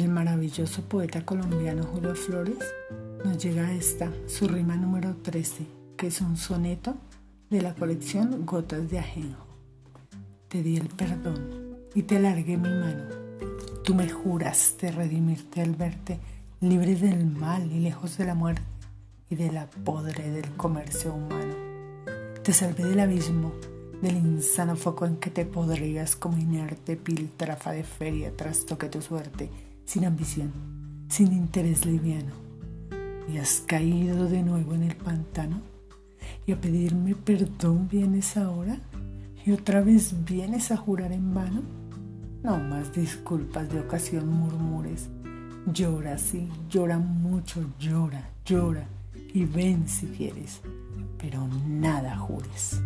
maravilloso poeta colombiano Julio Flores nos llega esta, su rima número 13, que es un soneto de la colección Gotas de Ajenjo. Te di el perdón y te largué mi mano. Tú me juraste redimirte al verte libre del mal y lejos de la muerte y de la podre del comercio humano. Te salvé del abismo, del insano foco en que te podrías como inerte piltrafa de feria trastoque tu suerte, sin ambición, sin interés liviano. Y has caído de nuevo en el pantano y a pedirme perdón vienes ahora y otra vez vienes a jurar en vano. No más disculpas de ocasión murmures Llora, sí, llora mucho, llora, llora y ven si quieres, pero nada jures.